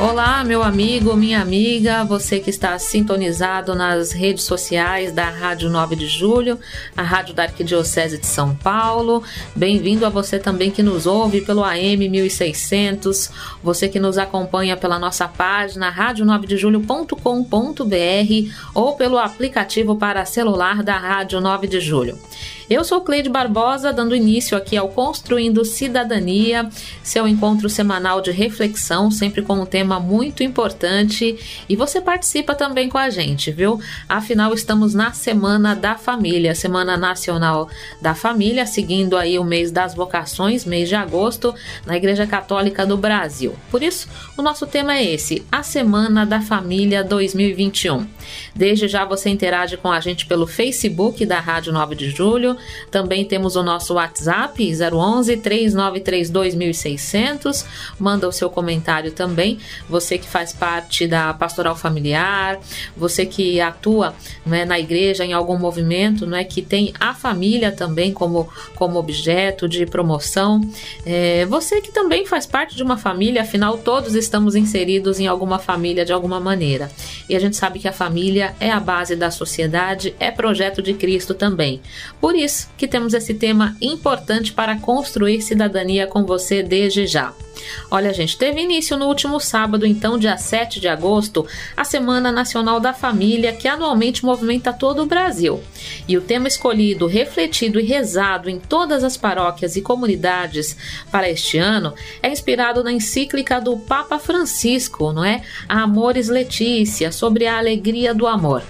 Olá, meu amigo, minha amiga, você que está sintonizado nas redes sociais da Rádio 9 de Julho, a Rádio da Arquidiocese de São Paulo. Bem-vindo a você também que nos ouve pelo AM 1600, você que nos acompanha pela nossa página radio9dejulho.com.br ou pelo aplicativo para celular da Rádio 9 de Julho. Eu sou Cleide Barbosa, dando início aqui ao Construindo Cidadania, seu encontro semanal de reflexão, sempre com um tema muito importante. E você participa também com a gente, viu? Afinal, estamos na Semana da Família, Semana Nacional da Família, seguindo aí o mês das vocações, mês de agosto, na Igreja Católica do Brasil. Por isso, o nosso tema é esse: a Semana da Família 2021. Desde já você interage com a gente pelo Facebook da Rádio 9 de Julho também temos o nosso WhatsApp 011 3932 1600. Manda o seu comentário também. Você que faz parte da pastoral familiar, você que atua né, na igreja em algum movimento, não é que tem a família também como, como objeto de promoção. É, você que também faz parte de uma família, afinal todos estamos inseridos em alguma família de alguma maneira. E a gente sabe que a família é a base da sociedade, é projeto de Cristo também. Por isso que temos esse tema importante para construir cidadania com você desde já. Olha, gente, teve início no último sábado, então, dia 7 de agosto, a Semana Nacional da Família, que anualmente movimenta todo o Brasil. E o tema escolhido, refletido e rezado em todas as paróquias e comunidades para este ano é inspirado na encíclica do Papa Francisco, não é? Amores Letícia, sobre a alegria do amor.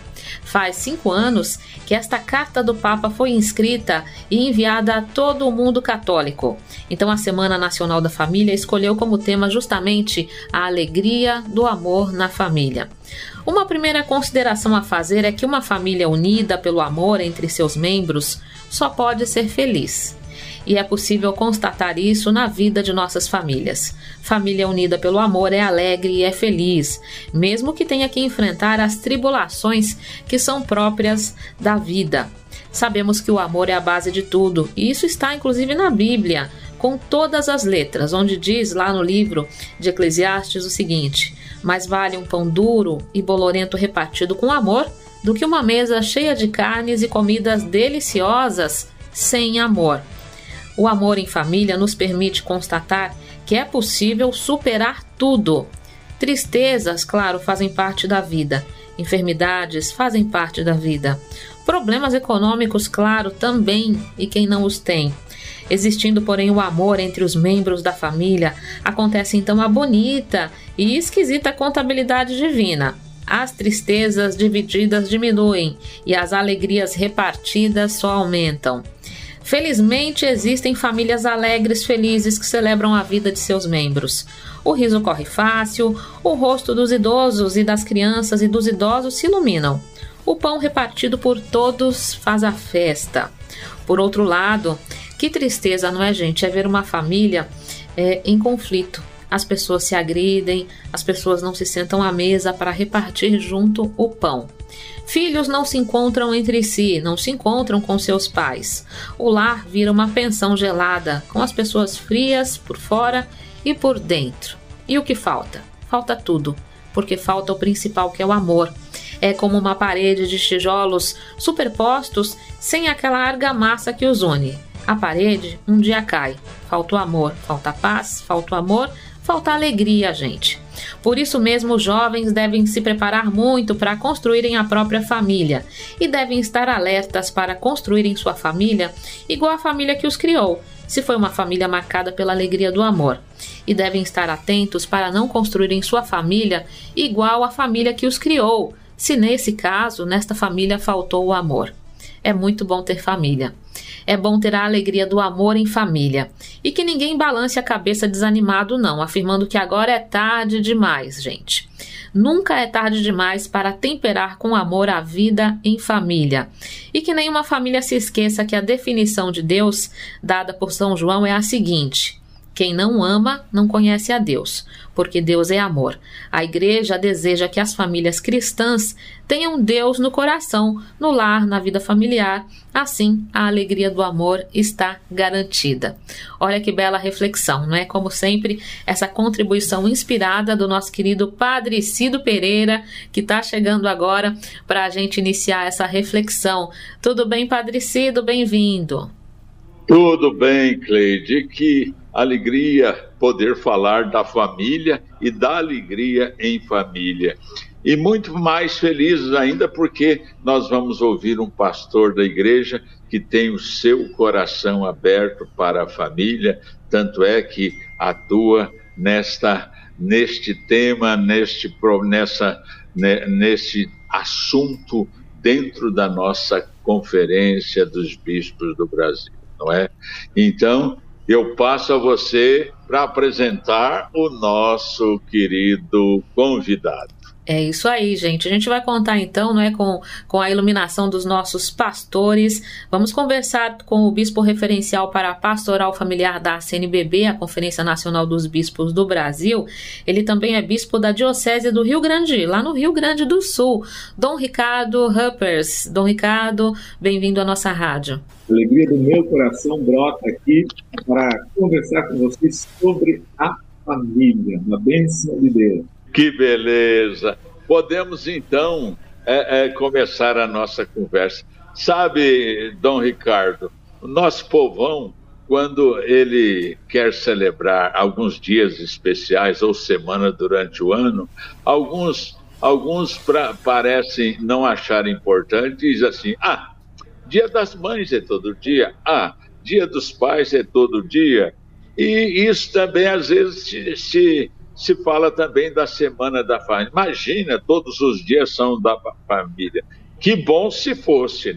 Faz cinco anos que esta carta do Papa foi inscrita e enviada a todo o mundo católico. Então, a Semana Nacional da Família escolheu como tema justamente a alegria do amor na família. Uma primeira consideração a fazer é que uma família unida pelo amor entre seus membros só pode ser feliz e é possível constatar isso na vida de nossas famílias. Família unida pelo amor é alegre e é feliz, mesmo que tenha que enfrentar as tribulações que são próprias da vida. Sabemos que o amor é a base de tudo, e isso está inclusive na Bíblia, com todas as letras, onde diz lá no livro de Eclesiastes o seguinte: Mais vale um pão duro e bolorento repartido com amor do que uma mesa cheia de carnes e comidas deliciosas sem amor. O amor em família nos permite constatar que é possível superar tudo. Tristezas, claro, fazem parte da vida. Enfermidades fazem parte da vida. Problemas econômicos, claro, também, e quem não os tem. Existindo, porém, o amor entre os membros da família, acontece então a bonita e esquisita contabilidade divina. As tristezas divididas diminuem e as alegrias repartidas só aumentam. Felizmente existem famílias alegres, felizes que celebram a vida de seus membros. O riso corre fácil, o rosto dos idosos e das crianças e dos idosos se iluminam. O pão repartido por todos faz a festa. Por outro lado, que tristeza, não é, gente? É ver uma família é, em conflito. As pessoas se agridem, as pessoas não se sentam à mesa para repartir junto o pão. Filhos não se encontram entre si, não se encontram com seus pais. O lar vira uma pensão gelada, com as pessoas frias por fora e por dentro. E o que falta? Falta tudo, porque falta o principal que é o amor. É como uma parede de tijolos superpostos sem aquela argamassa que os une. A parede um dia cai. Falta o amor, falta paz, falta o amor, falta alegria, gente. Por isso mesmo, os jovens devem se preparar muito para construírem a própria família e devem estar alertas para construírem sua família igual à família que os criou, se foi uma família marcada pela alegria do amor. E devem estar atentos para não construírem sua família igual à família que os criou, se nesse caso, nesta família faltou o amor. É muito bom ter família. É bom ter a alegria do amor em família. E que ninguém balance a cabeça desanimado, não, afirmando que agora é tarde demais, gente. nunca é tarde demais para temperar com amor a vida em família. E que nenhuma família se esqueça que a definição de Deus dada por São João é a seguinte: quem não ama não conhece a Deus, porque Deus é amor. A Igreja deseja que as famílias cristãs tenham Deus no coração, no lar, na vida familiar. Assim, a alegria do amor está garantida. Olha que bela reflexão, não é? Como sempre, essa contribuição inspirada do nosso querido Padre Cido Pereira, que está chegando agora para a gente iniciar essa reflexão. Tudo bem, Padre Cido? Bem-vindo. Tudo bem, Cleide. Que alegria poder falar da família e da alegria em família. E muito mais felizes ainda porque nós vamos ouvir um pastor da igreja que tem o seu coração aberto para a família, tanto é que atua nesta neste tema, neste nessa neste assunto dentro da nossa conferência dos bispos do Brasil não é? Então, eu passo a você para apresentar o nosso querido convidado. É isso aí, gente. A gente vai contar então, não é, com, com a iluminação dos nossos pastores. Vamos conversar com o bispo referencial para a pastoral familiar da CNBB, a Conferência Nacional dos Bispos do Brasil. Ele também é bispo da Diocese do Rio Grande, lá no Rio Grande do Sul. Dom Ricardo Huppers. Dom Ricardo, bem-vindo à nossa rádio. A alegria do meu coração brota aqui para conversar com vocês sobre a família, uma bênção de Deus. Que beleza! Podemos então é, é, começar a nossa conversa. Sabe, Dom Ricardo, o nosso povão, quando ele quer celebrar alguns dias especiais ou semana durante o ano, alguns, alguns pra, parecem não achar importante dizem assim: ah, dia das mães é todo dia, ah, dia dos pais é todo dia. E isso também às vezes se, se se fala também da Semana da Família. Imagina, todos os dias são da família. Que bom se fosse, é?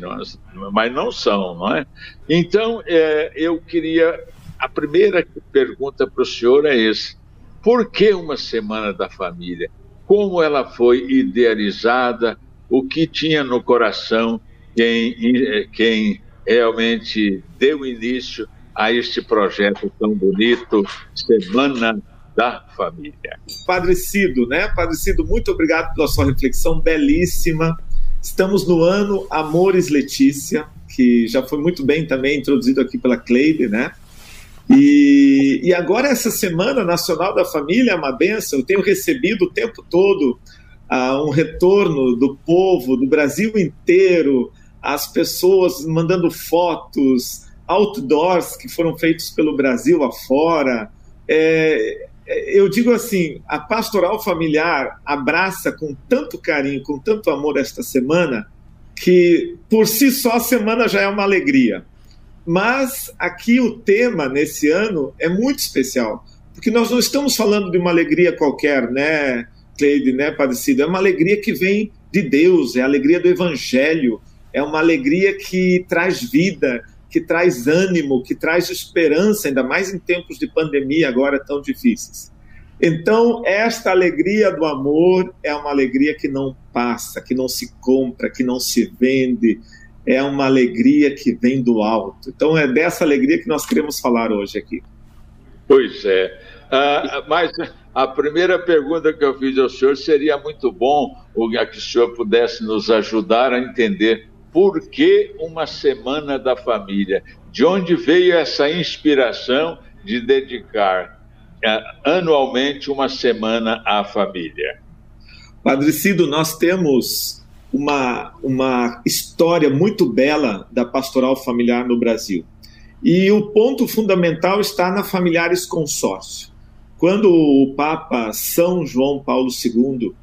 mas não são, não é? Então, é, eu queria. A primeira pergunta para o senhor é essa: por que uma Semana da Família? Como ela foi idealizada? O que tinha no coração quem, quem realmente deu início a este projeto tão bonito, Semana da família. Padre Cido, né? Padre Cido, muito obrigado pela sua reflexão belíssima. Estamos no ano Amores Letícia, que já foi muito bem também introduzido aqui pela Cleide, né? E, e agora essa Semana Nacional da Família é uma benção. Eu tenho recebido o tempo todo uh, um retorno do povo, do Brasil inteiro, as pessoas mandando fotos, outdoors que foram feitos pelo Brasil afora. É, eu digo assim, a pastoral familiar abraça com tanto carinho, com tanto amor esta semana, que por si só a semana já é uma alegria. Mas aqui o tema nesse ano é muito especial, porque nós não estamos falando de uma alegria qualquer, né, Cleide, né, Padecido? É uma alegria que vem de Deus, é a alegria do Evangelho, é uma alegria que traz vida, que traz ânimo, que traz esperança, ainda mais em tempos de pandemia agora tão difíceis. Então, esta alegria do amor é uma alegria que não passa, que não se compra, que não se vende, é uma alegria que vem do alto. Então, é dessa alegria que nós queremos falar hoje aqui. Pois é. Uh, mas a primeira pergunta que eu fiz ao senhor seria muito bom que o senhor pudesse nos ajudar a entender por que uma semana da família? De onde veio essa inspiração de dedicar uh, anualmente uma semana à família? Padre Cido, nós temos uma, uma história muito bela da pastoral familiar no Brasil. E o ponto fundamental está na Familiares Consórcio. Quando o Papa São João Paulo II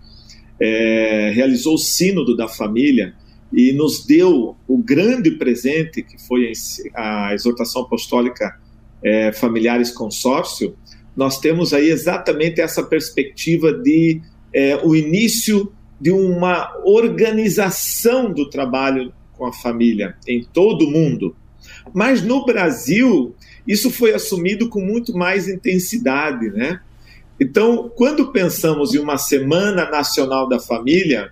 é, realizou o Sínodo da Família, e nos deu o grande presente que foi a exortação apostólica é, Familiares Consórcio, nós temos aí exatamente essa perspectiva de é, o início de uma organização do trabalho com a família em todo o mundo. Mas no Brasil, isso foi assumido com muito mais intensidade, né? Então, quando pensamos em uma Semana Nacional da Família,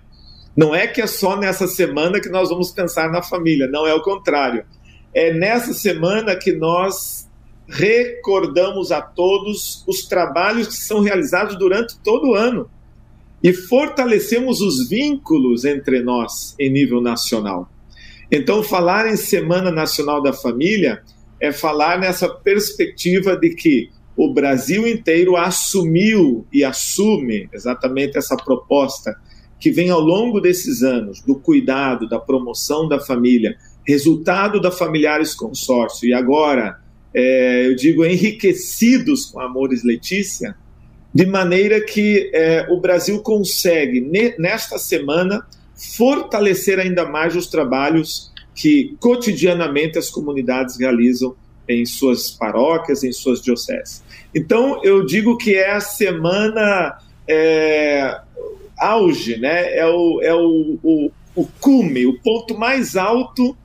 não é que é só nessa semana que nós vamos pensar na família, não é o contrário. É nessa semana que nós recordamos a todos os trabalhos que são realizados durante todo o ano e fortalecemos os vínculos entre nós em nível nacional. Então, falar em Semana Nacional da Família é falar nessa perspectiva de que o Brasil inteiro assumiu e assume exatamente essa proposta que vem ao longo desses anos do cuidado, da promoção da família, resultado da Familiares Consórcio e agora, é, eu digo, enriquecidos com Amores Letícia, de maneira que é, o Brasil consegue, nesta semana, fortalecer ainda mais os trabalhos que cotidianamente as comunidades realizam em suas paróquias, em suas dioceses. Então, eu digo que é a semana é, auge, né? é, o, é o, o, o cume, o ponto mais alto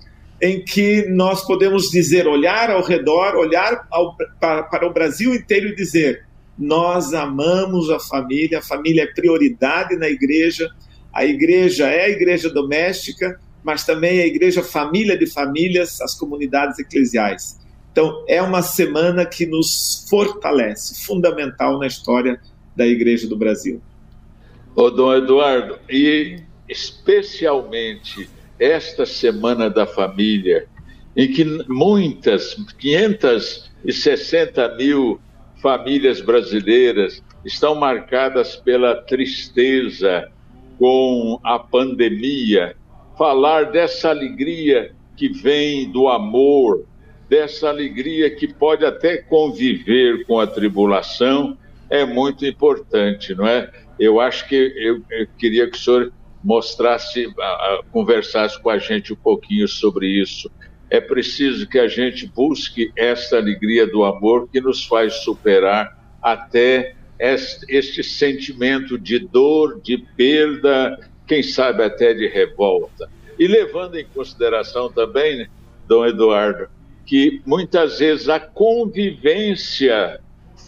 em que nós podemos dizer, olhar ao redor, olhar ao, para, para o Brasil inteiro e dizer: nós amamos a família, a família é prioridade na igreja, a igreja é a igreja doméstica, mas também a igreja família de famílias, as comunidades eclesiais. Então, é uma semana que nos fortalece, fundamental na história da igreja do Brasil. Ô, Dom Eduardo, e especialmente esta Semana da Família, em que muitas, 560 mil famílias brasileiras estão marcadas pela tristeza com a pandemia, falar dessa alegria que vem do amor, dessa alegria que pode até conviver com a tribulação, é muito importante, não é? Eu acho que eu, eu queria que o senhor mostrasse, conversasse com a gente um pouquinho sobre isso. É preciso que a gente busque essa alegria do amor que nos faz superar até este, este sentimento de dor, de perda, quem sabe até de revolta. E levando em consideração também, né, Dom Eduardo, que muitas vezes a convivência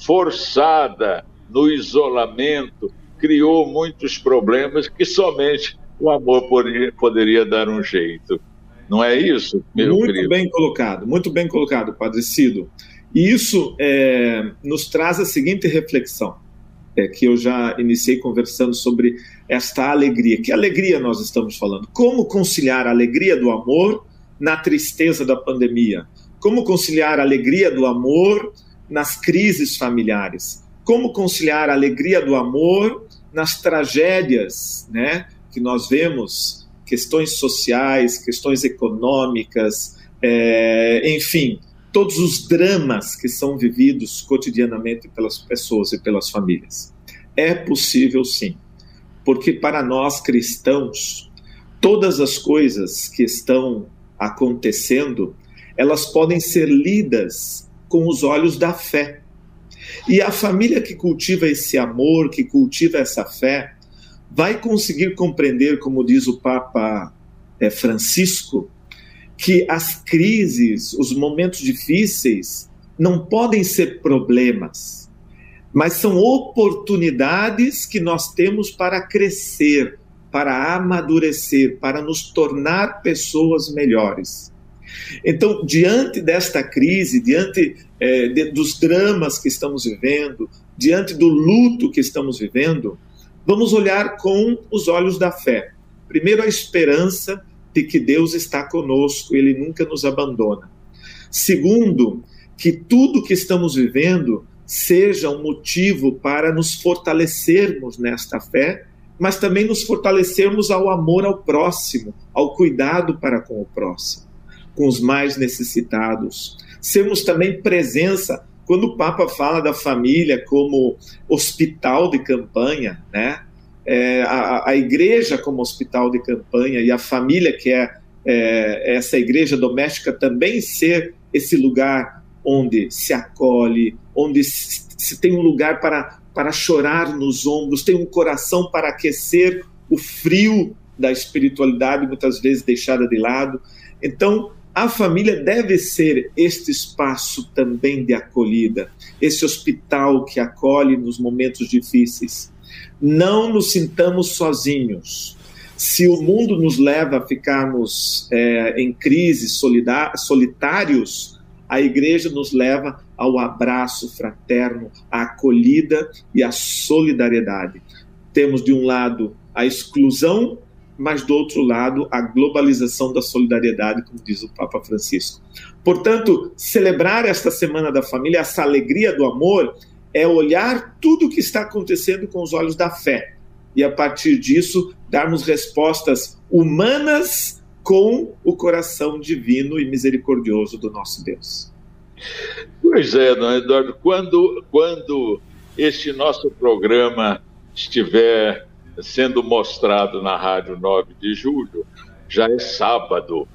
forçada no isolamento criou muitos problemas que somente o amor poderia, poderia dar um jeito. Não é isso, meu Muito querido? bem colocado, muito bem colocado, Padre Cido. E isso é, nos traz a seguinte reflexão, é, que eu já iniciei conversando sobre esta alegria. Que alegria nós estamos falando? Como conciliar a alegria do amor na tristeza da pandemia? Como conciliar a alegria do amor nas crises familiares? Como conciliar a alegria do amor nas tragédias, né, que nós vemos, questões sociais, questões econômicas, é, enfim, todos os dramas que são vividos cotidianamente pelas pessoas e pelas famílias. É possível sim, porque para nós cristãos, todas as coisas que estão acontecendo elas podem ser lidas com os olhos da fé. E a família que cultiva esse amor, que cultiva essa fé, vai conseguir compreender, como diz o Papa é, Francisco, que as crises, os momentos difíceis, não podem ser problemas, mas são oportunidades que nós temos para crescer, para amadurecer, para nos tornar pessoas melhores. Então, diante desta crise, diante é, de, dos dramas que estamos vivendo, diante do luto que estamos vivendo, vamos olhar com os olhos da fé. Primeiro, a esperança de que Deus está conosco, Ele nunca nos abandona. Segundo, que tudo que estamos vivendo seja um motivo para nos fortalecermos nesta fé, mas também nos fortalecermos ao amor ao próximo, ao cuidado para com o próximo com os mais necessitados. Sermos também presença quando o Papa fala da família como hospital de campanha, né? É, a, a, igreja como hospital de campanha e a família que é, é essa igreja doméstica também ser esse lugar onde se acolhe, onde se, se tem um lugar para, para chorar nos ombros, tem um coração para aquecer o frio da espiritualidade muitas vezes deixada de lado. Então, a família deve ser este espaço também de acolhida, esse hospital que acolhe nos momentos difíceis. Não nos sintamos sozinhos. Se o mundo nos leva a ficarmos é, em crise, solitários, a igreja nos leva ao abraço fraterno, à acolhida e à solidariedade. Temos de um lado a exclusão mas do outro lado, a globalização da solidariedade, como diz o Papa Francisco. Portanto, celebrar esta Semana da Família, essa alegria do amor, é olhar tudo o que está acontecendo com os olhos da fé e, a partir disso, darmos respostas humanas com o coração divino e misericordioso do nosso Deus. Pois é, não, Eduardo, quando, quando este nosso programa estiver sendo mostrado na Rádio 9 de Julho, já é sábado.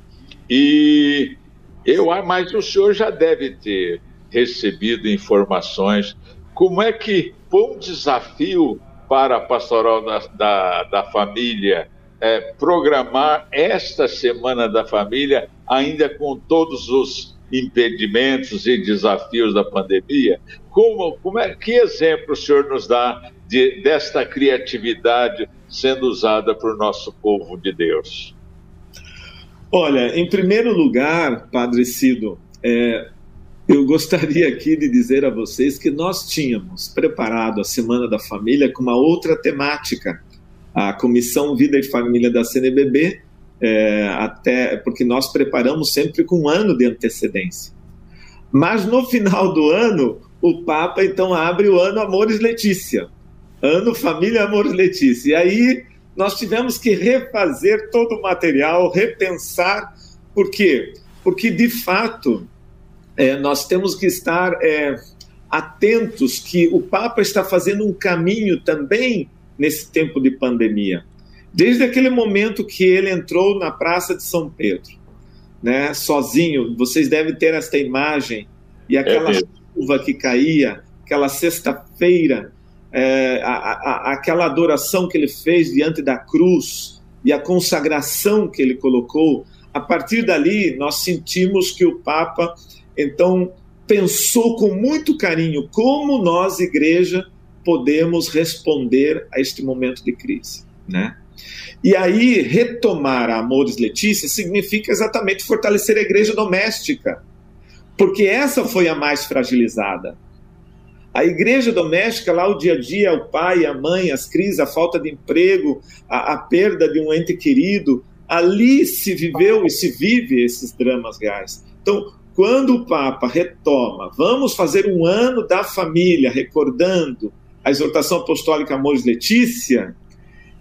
E eu, mas o senhor já deve ter recebido informações. Como é que foi um desafio para a pastoral da, da, da família é, programar esta Semana da Família, ainda com todos os impedimentos e desafios da pandemia? Como, como é, que exemplo o senhor nos dá de, desta criatividade sendo usada por nosso povo de Deus? Olha, em primeiro lugar, Padre Cido, é, eu gostaria aqui de dizer a vocês que nós tínhamos preparado a Semana da Família com uma outra temática. A Comissão Vida e Família da CNBB, é, até porque nós preparamos sempre com um ano de antecedência. Mas no final do ano, o Papa então abre o ano Amores Letícia, ano Família Amores Letícia. E aí nós tivemos que refazer todo o material, repensar. Por quê? Porque, de fato, é, nós temos que estar é, atentos que o Papa está fazendo um caminho também nesse tempo de pandemia. Desde aquele momento que ele entrou na Praça de São Pedro, né, sozinho, vocês devem ter esta imagem, e aquela é chuva que caía, aquela sexta-feira, é, a, a, aquela adoração que ele fez diante da cruz e a consagração que ele colocou, a partir dali nós sentimos que o Papa então pensou com muito carinho como nós, igreja, podemos responder a este momento de crise, né? E aí retomar a Amores Letícia significa exatamente fortalecer a igreja doméstica, porque essa foi a mais fragilizada. A igreja doméstica, lá o dia a dia, o pai, a mãe, as crises, a falta de emprego, a, a perda de um ente querido, ali se viveu e se vive esses dramas reais. Então, quando o Papa retoma, vamos fazer um ano da família, recordando a exortação apostólica Amores Letícia,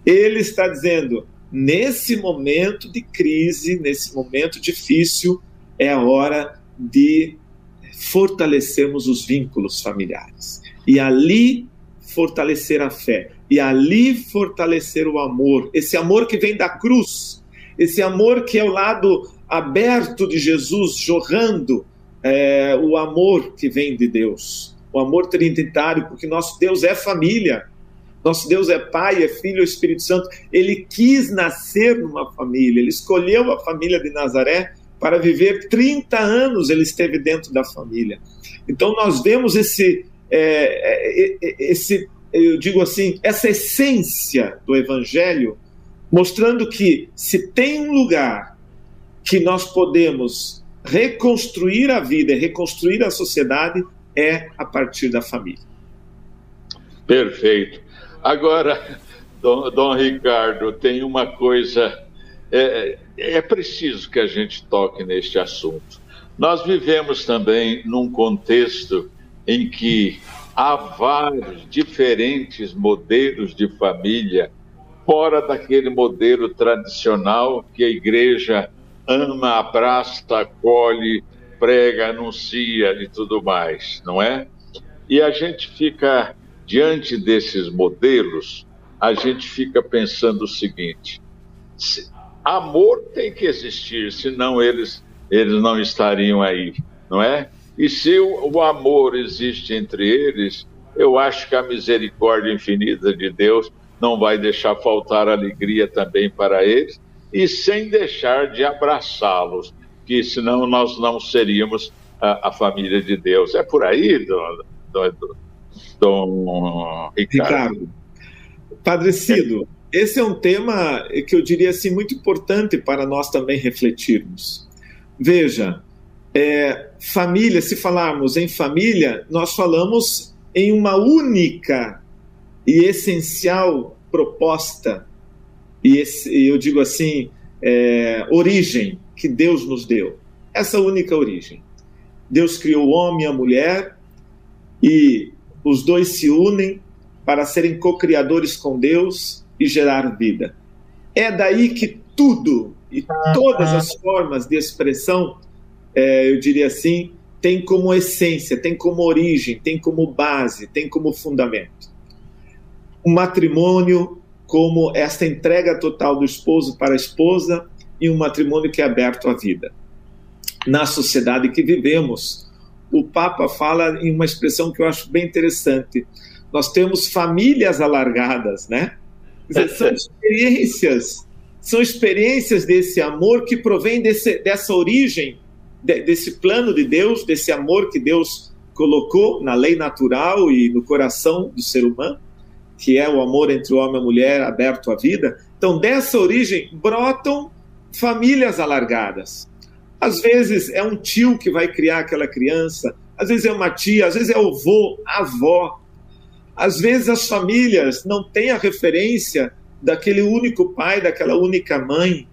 ele está dizendo: nesse momento de crise, nesse momento difícil, é a hora de fortalecermos os vínculos familiares. E ali fortalecer a fé. E ali fortalecer o amor. Esse amor que vem da cruz. Esse amor que é o lado aberto de Jesus, jorrando é, o amor que vem de Deus. O amor trinitário, porque nosso Deus é família. Nosso Deus é Pai, é Filho, é Espírito Santo. Ele quis nascer numa família, ele escolheu a família de Nazaré para viver 30 anos ele esteve dentro da família. Então nós vemos esse, é, é, é, esse eu digo assim, essa essência do Evangelho, mostrando que se tem um lugar que nós podemos reconstruir a vida reconstruir a sociedade, é a partir da família. Perfeito. Agora, Dom, Dom Ricardo, tem uma coisa é, é preciso que a gente toque neste assunto. Nós vivemos também num contexto em que há vários diferentes modelos de família, fora daquele modelo tradicional que a igreja ama, abraça, acolhe, prega, anuncia e tudo mais, não é? E a gente fica diante desses modelos, a gente fica pensando o seguinte: amor tem que existir, senão eles, eles não estariam aí, não é? E se o, o amor existe entre eles, eu acho que a misericórdia infinita de Deus não vai deixar faltar alegria também para eles, e sem deixar de abraçá-los. que senão nós não seríamos a, a família de Deus. É por aí, Dom, Dom, Dom Ricardo. Ricardo. Padre Cido, esse é um tema que eu diria assim muito importante para nós também refletirmos. Veja, é, família, se falarmos em família, nós falamos em uma única e essencial proposta, e esse, eu digo assim, é, origem que Deus nos deu. Essa única origem. Deus criou o homem e a mulher e os dois se unem para serem co-criadores com Deus e gerar vida. É daí que tudo e todas as formas de expressão, é, eu diria assim, tem como essência, tem como origem, tem como base, tem como fundamento. O matrimônio como esta entrega total do esposo para a esposa e um matrimônio que é aberto à vida. Na sociedade que vivemos, o Papa fala em uma expressão que eu acho bem interessante. Nós temos famílias alargadas, né? São experiências, são experiências desse amor que provém desse, dessa origem, de, desse plano de Deus, desse amor que Deus colocou na lei natural e no coração do ser humano, que é o amor entre o homem e a mulher aberto à vida. Então, dessa origem brotam famílias alargadas. Às vezes é um tio que vai criar aquela criança, às vezes é uma tia, às vezes é o avô, a avó. Às vezes as famílias não têm a referência daquele único pai, daquela única mãe.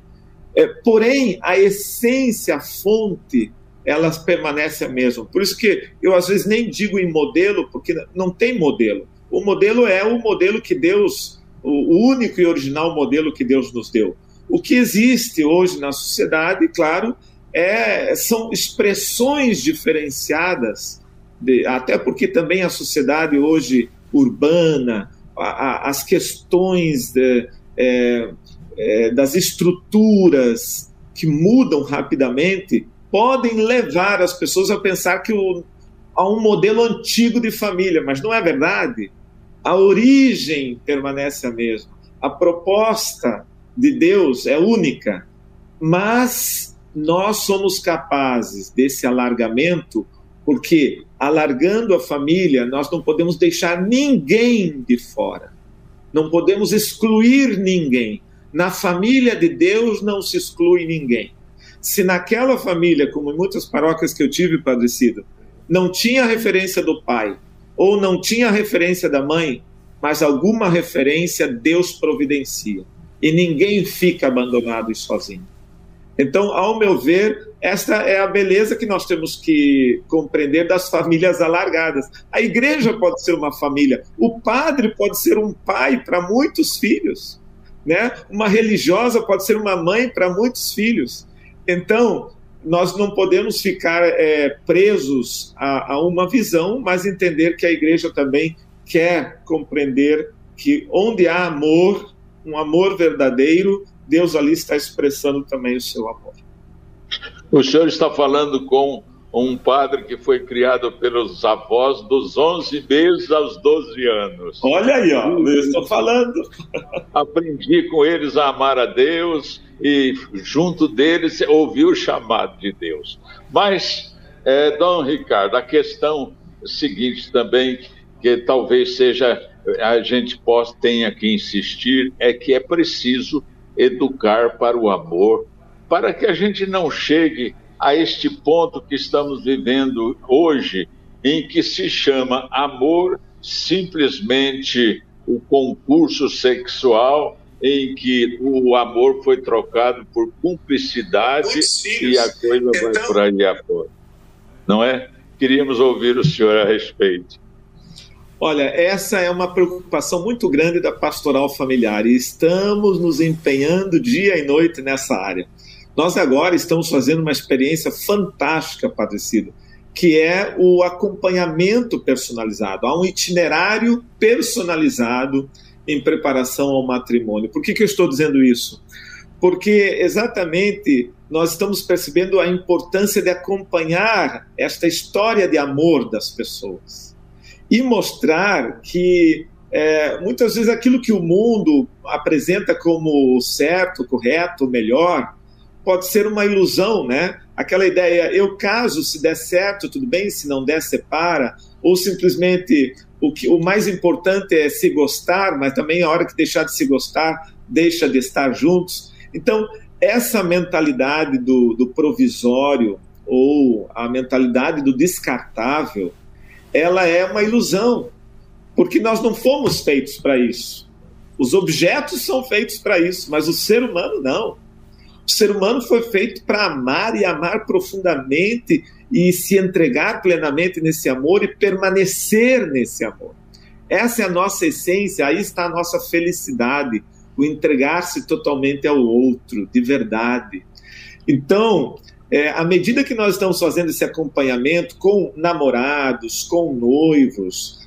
É, porém, a essência, a fonte, elas permanecem a mesma. Por isso que eu às vezes nem digo em modelo, porque não tem modelo. O modelo é o modelo que Deus, o único e original modelo que Deus nos deu. O que existe hoje na sociedade, claro, é, são expressões diferenciadas, de, até porque também a sociedade hoje urbana, a, a, as questões de, é, é, das estruturas que mudam rapidamente podem levar as pessoas a pensar que o, um modelo antigo de família, mas não é verdade. A origem permanece a mesma. A proposta de Deus é única, mas nós somos capazes desse alargamento, porque alargando a família, nós não podemos deixar ninguém de fora. Não podemos excluir ninguém. Na família de Deus não se exclui ninguém. Se naquela família, como em muitas paróquias que eu tive, Padre não tinha referência do pai ou não tinha referência da mãe, mas alguma referência Deus providencia e ninguém fica abandonado e sozinho. Então, ao meu ver, esta é a beleza que nós temos que compreender das famílias alargadas. A igreja pode ser uma família, o padre pode ser um pai para muitos filhos, né? Uma religiosa pode ser uma mãe para muitos filhos. Então, nós não podemos ficar é, presos a, a uma visão, mas entender que a igreja também quer compreender que onde há amor, um amor verdadeiro, Deus ali está expressando também o seu amor. O senhor está falando com um padre que foi criado pelos avós dos 11 meses aos 12 anos. Olha aí, ó, eu estou falando. Aprendi com eles a amar a Deus e junto deles ouvi o chamado de Deus. Mas, é, Dom Ricardo, a questão seguinte também, que talvez seja a gente possa, tenha que insistir é que é preciso educar para o amor, para que a gente não chegue a este ponto que estamos vivendo hoje, em que se chama amor simplesmente o concurso sexual, em que o amor foi trocado por cumplicidade e a coisa então... vai por aí afora. Não é? Queríamos ouvir o senhor a respeito. Olha, essa é uma preocupação muito grande da pastoral familiar e estamos nos empenhando dia e noite nessa área. Nós agora estamos fazendo uma experiência fantástica, Padre Cido, que é o acompanhamento personalizado. Há um itinerário personalizado em preparação ao matrimônio. Por que, que eu estou dizendo isso? Porque exatamente nós estamos percebendo a importância de acompanhar esta história de amor das pessoas e mostrar que é, muitas vezes aquilo que o mundo apresenta como certo, correto, melhor, pode ser uma ilusão, né? aquela ideia, eu caso, se der certo, tudo bem, se não der, separa, ou simplesmente o, que, o mais importante é se gostar, mas também a hora que deixar de se gostar, deixa de estar juntos. Então, essa mentalidade do, do provisório ou a mentalidade do descartável, ela é uma ilusão, porque nós não fomos feitos para isso. Os objetos são feitos para isso, mas o ser humano não. O ser humano foi feito para amar e amar profundamente e se entregar plenamente nesse amor e permanecer nesse amor. Essa é a nossa essência, aí está a nossa felicidade, o entregar-se totalmente ao outro, de verdade. Então, é, à medida que nós estamos fazendo esse acompanhamento com namorados, com noivos,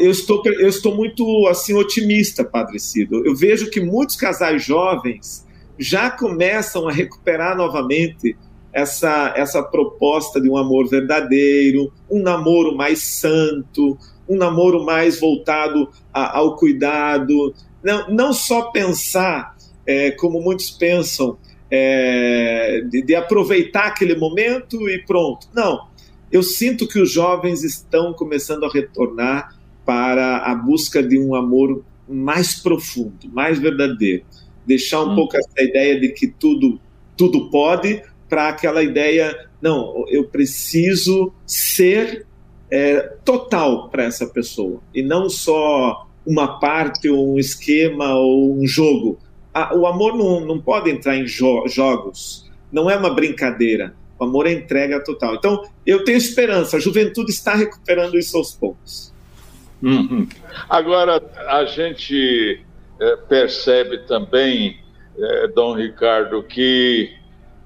eu estou, eu estou muito assim otimista, Padre Cido. Eu vejo que muitos casais jovens já começam a recuperar novamente essa, essa proposta de um amor verdadeiro, um namoro mais santo, um namoro mais voltado a, ao cuidado. Não, não só pensar, é, como muitos pensam, é, de, de aproveitar aquele momento e pronto. Não. Eu sinto que os jovens estão começando a retornar para a busca de um amor mais profundo, mais verdadeiro deixar um hum. pouco essa ideia de que tudo, tudo pode, para aquela ideia, não, eu preciso ser é, total para essa pessoa, e não só uma parte, ou um esquema, ou um jogo. o amor não, não pode entrar em jo jogos, não é uma brincadeira. O amor é entrega total. Então, eu tenho esperança, a juventude está recuperando isso aos poucos. Uhum. Agora, a gente é, percebe também, é, Dom Ricardo, que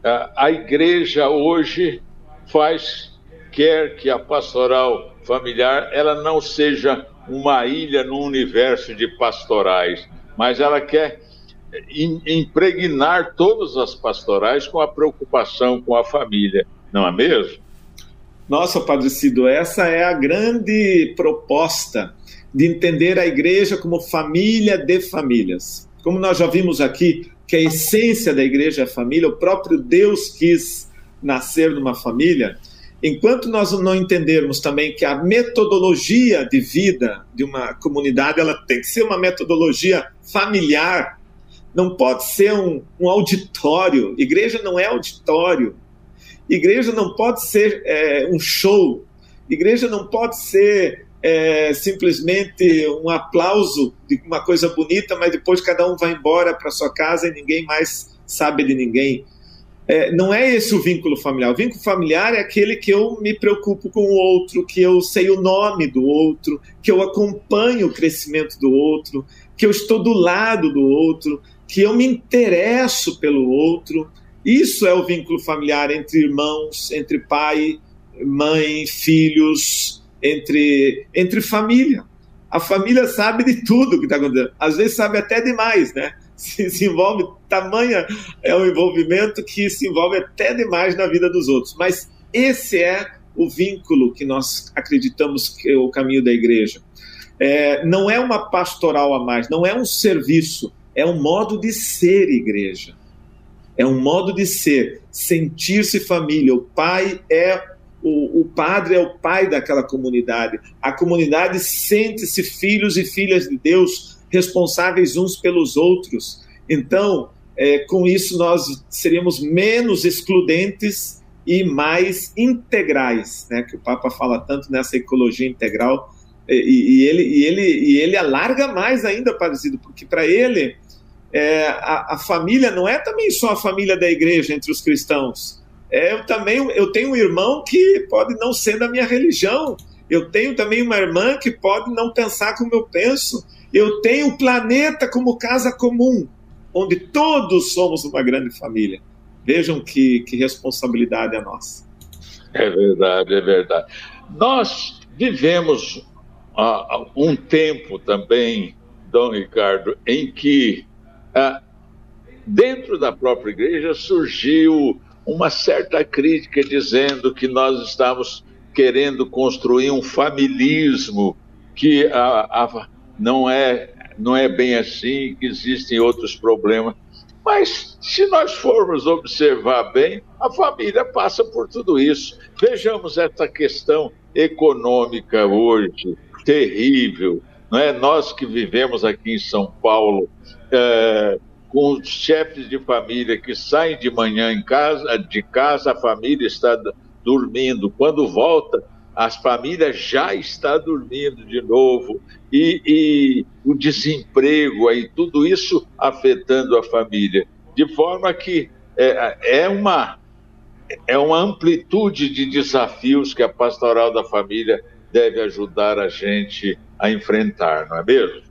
é, a igreja hoje faz, quer que a pastoral familiar ela não seja uma ilha no universo de pastorais, mas ela quer impregnar todas as pastorais com a preocupação com a família, não é mesmo? Nossa, Padre Cido, essa é a grande proposta de entender a igreja como família de famílias. Como nós já vimos aqui, que a essência da igreja é a família, o próprio Deus quis nascer numa família. Enquanto nós não entendermos também que a metodologia de vida de uma comunidade ela tem que ser uma metodologia familiar, não pode ser um, um auditório. Igreja não é auditório. Igreja não pode ser é, um show. Igreja não pode ser é, simplesmente um aplauso de uma coisa bonita, mas depois cada um vai embora para sua casa e ninguém mais sabe de ninguém. É, não é esse o vínculo familiar. O vínculo familiar é aquele que eu me preocupo com o outro, que eu sei o nome do outro, que eu acompanho o crescimento do outro, que eu estou do lado do outro, que eu me interesso pelo outro. Isso é o vínculo familiar entre irmãos, entre pai, mãe, filhos, entre, entre família. A família sabe de tudo que está acontecendo. Às vezes sabe até demais, né? Se, se envolve, tamanha é o envolvimento que se envolve até demais na vida dos outros. Mas esse é o vínculo que nós acreditamos que é o caminho da igreja. É, não é uma pastoral a mais, não é um serviço, é um modo de ser igreja. É um modo de ser, sentir-se família. O pai é o, o, padre é o pai daquela comunidade. A comunidade sente-se filhos e filhas de Deus, responsáveis uns pelos outros. Então, é, com isso, nós seríamos menos excludentes e mais integrais, né? Que o Papa fala tanto nessa ecologia integral. E, e ele, e, ele, e ele alarga mais ainda, parecido, porque para ele é, a, a família não é também só a família da igreja entre os cristãos é, eu também eu tenho um irmão que pode não ser da minha religião. Eu tenho também uma irmã que pode não pensar como eu penso. Eu tenho o planeta como casa comum, onde todos somos uma grande família. Vejam que, que responsabilidade é nossa. É verdade, é verdade. Nós vivemos uh, um tempo também, Dom Ricardo, em que uh, dentro da própria igreja surgiu uma certa crítica dizendo que nós estamos querendo construir um familismo que a, a, não, é, não é bem assim, que existem outros problemas. Mas se nós formos observar bem, a família passa por tudo isso. Vejamos essa questão econômica hoje, terrível. Não é? Nós que vivemos aqui em São Paulo, é, com os chefes de família que saem de manhã em casa, de casa, a família está dormindo. Quando volta, as famílias já está dormindo de novo e, e, o desemprego aí tudo isso afetando a família de forma que é, é uma é uma amplitude de desafios que a pastoral da família deve ajudar a gente a enfrentar, não é mesmo?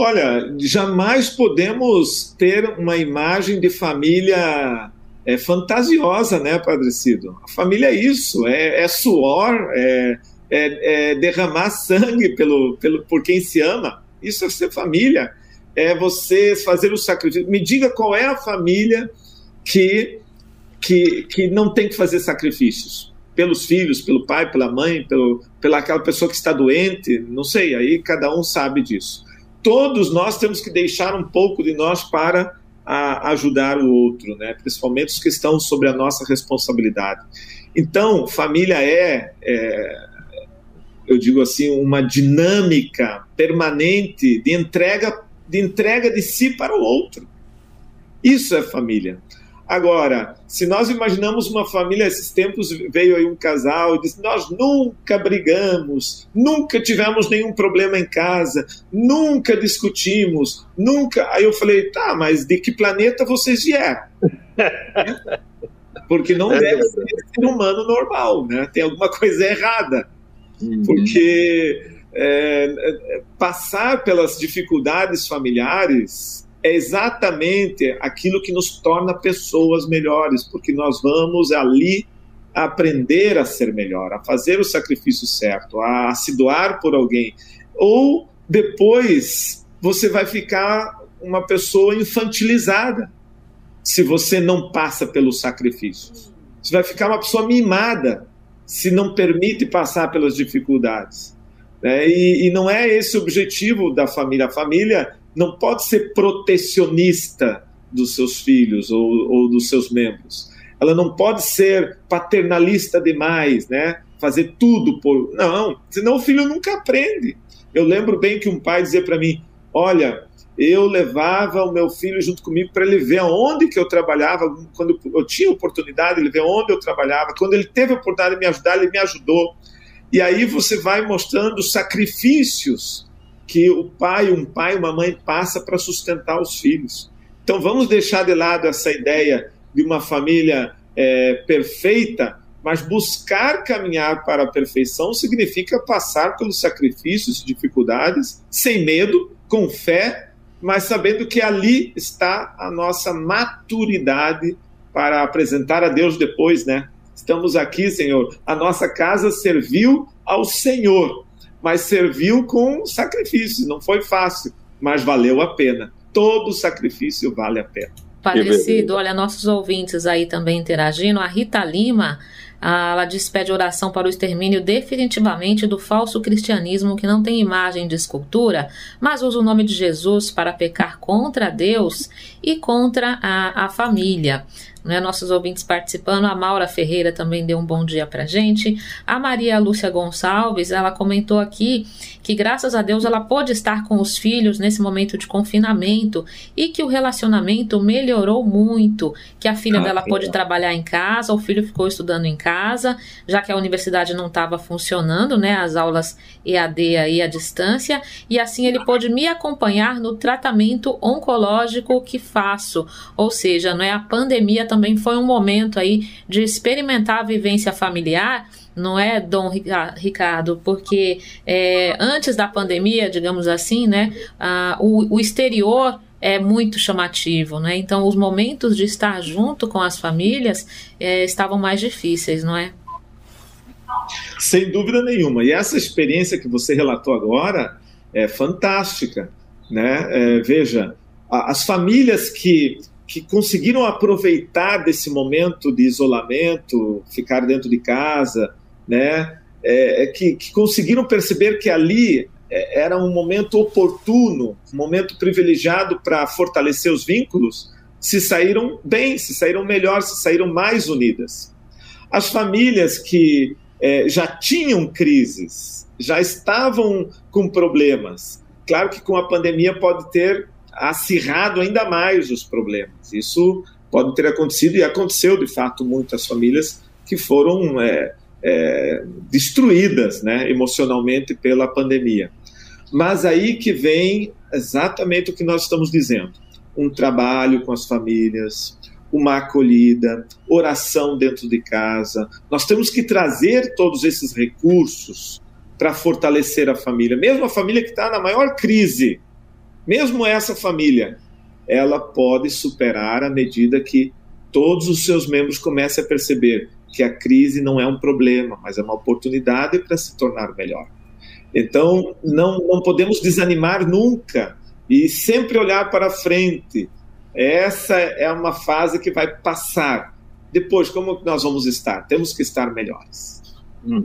Olha, jamais podemos ter uma imagem de família é, fantasiosa, né, Padre Cido? A família é isso, é, é suor, é, é, é, derramar sangue pelo, pelo, por quem se ama. Isso é ser família, é você fazer o sacrifício. Me diga qual é a família que, que, que não tem que fazer sacrifícios pelos filhos, pelo pai, pela mãe, pelo, pela aquela pessoa que está doente, não sei, aí cada um sabe disso. Todos nós temos que deixar um pouco de nós para a ajudar o outro, né? principalmente os que estão sobre a nossa responsabilidade. Então, família é, é, eu digo assim, uma dinâmica permanente de entrega, de entrega de si para o outro. Isso é família. Agora, se nós imaginamos uma família, esses tempos veio aí um casal e disse: Nós nunca brigamos, nunca tivemos nenhum problema em casa, nunca discutimos, nunca. Aí eu falei: Tá, mas de que planeta vocês vieram? Porque não é deve ser ser humano normal, né? Tem alguma coisa errada. Uhum. Porque é, é passar pelas dificuldades familiares é exatamente aquilo que nos torna pessoas melhores, porque nós vamos ali aprender a ser melhor, a fazer o sacrifício certo, a se doar por alguém. Ou depois você vai ficar uma pessoa infantilizada se você não passa pelos sacrifícios. Você vai ficar uma pessoa mimada se não permite passar pelas dificuldades. É, e, e, não é esse o objetivo da família. A família não pode ser protecionista dos seus filhos ou, ou dos seus membros. Ela não pode ser paternalista demais, né? Fazer tudo por. Não, senão o filho nunca aprende. Eu lembro bem que um pai dizia para mim: Olha, eu levava o meu filho junto comigo para ele ver aonde que eu trabalhava, quando eu tinha oportunidade, ele ver onde eu trabalhava. Quando ele teve a oportunidade de me ajudar, ele me ajudou. E aí você vai mostrando sacrifícios que o pai, um pai, uma mãe passa para sustentar os filhos. Então vamos deixar de lado essa ideia de uma família é, perfeita, mas buscar caminhar para a perfeição significa passar pelos sacrifícios e dificuldades, sem medo, com fé, mas sabendo que ali está a nossa maturidade para apresentar a Deus depois, né? Estamos aqui, Senhor. A nossa casa serviu ao Senhor mas serviu com sacrifício. Não foi fácil, mas valeu a pena. Todo sacrifício vale a pena. Parecido, olha, nossos ouvintes aí também interagindo. A Rita Lima, ela diz, pede oração para o extermínio definitivamente do falso cristianismo que não tem imagem de escultura, mas usa o nome de Jesus para pecar contra Deus e contra a, a família né, nossos ouvintes participando. A Maura Ferreira também deu um bom dia para gente. A Maria Lúcia Gonçalves, ela comentou aqui que graças a Deus ela pôde estar com os filhos nesse momento de confinamento e que o relacionamento melhorou muito, que a filha ah, dela pôde trabalhar em casa, o filho ficou estudando em casa, já que a universidade não estava funcionando, né, as aulas EAD aí à distância, e assim ele pôde me acompanhar no tratamento oncológico que faço, ou seja, não é a pandemia também foi um momento aí de experimentar a vivência familiar não é, Dom Ricardo? Porque é, antes da pandemia, digamos assim, né, o, o exterior é muito chamativo, né? Então, os momentos de estar junto com as famílias é, estavam mais difíceis, não é? Sem dúvida nenhuma. E essa experiência que você relatou agora é fantástica, né? É, veja, as famílias que que conseguiram aproveitar desse momento de isolamento, ficar dentro de casa, né? É, é, que, que, conseguiram perceber que ali é, era um momento oportuno, um momento privilegiado para fortalecer os vínculos, se saíram bem, se saíram melhor, se saíram mais unidas. As famílias que é, já tinham crises, já estavam com problemas. Claro que com a pandemia pode ter acirrado ainda mais os problemas. Isso pode ter acontecido e aconteceu de fato muitas famílias que foram é, é, destruídas né, emocionalmente pela pandemia. Mas aí que vem exatamente o que nós estamos dizendo: um trabalho com as famílias, uma acolhida, oração dentro de casa. Nós temos que trazer todos esses recursos para fortalecer a família, mesmo a família que está na maior crise, mesmo essa família, ela pode superar à medida que todos os seus membros comecem a perceber que a crise não é um problema, mas é uma oportunidade para se tornar melhor. Então, não, não podemos desanimar nunca e sempre olhar para frente. Essa é uma fase que vai passar. Depois, como nós vamos estar? Temos que estar melhores. Hum.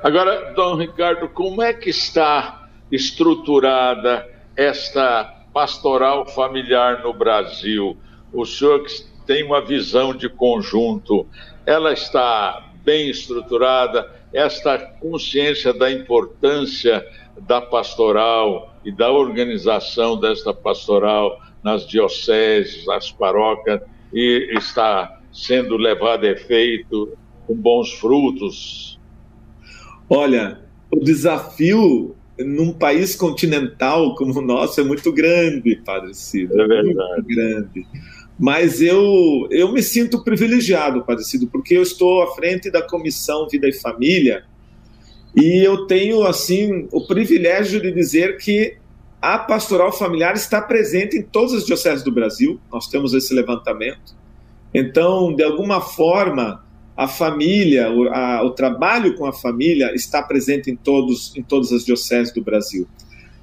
Agora, Dom Ricardo, como é que está estruturada esta pastoral familiar no Brasil? O senhor que tem uma visão de conjunto, ela está bem estruturada? Esta consciência da importância da pastoral e da organização desta pastoral nas dioceses, nas paróquias, e está sendo levada a efeito com bons frutos? Olha, o desafio num país continental como o nosso é muito grande, Padre Cido. É verdade. Muito grande. Mas eu, eu me sinto privilegiado, Padre Cido, porque eu estou à frente da Comissão Vida e Família e eu tenho, assim, o privilégio de dizer que a pastoral familiar está presente em todas as dioceses do Brasil, nós temos esse levantamento. Então, de alguma forma, a família, o, a, o trabalho com a família está presente em, todos, em todas as dioceses do Brasil.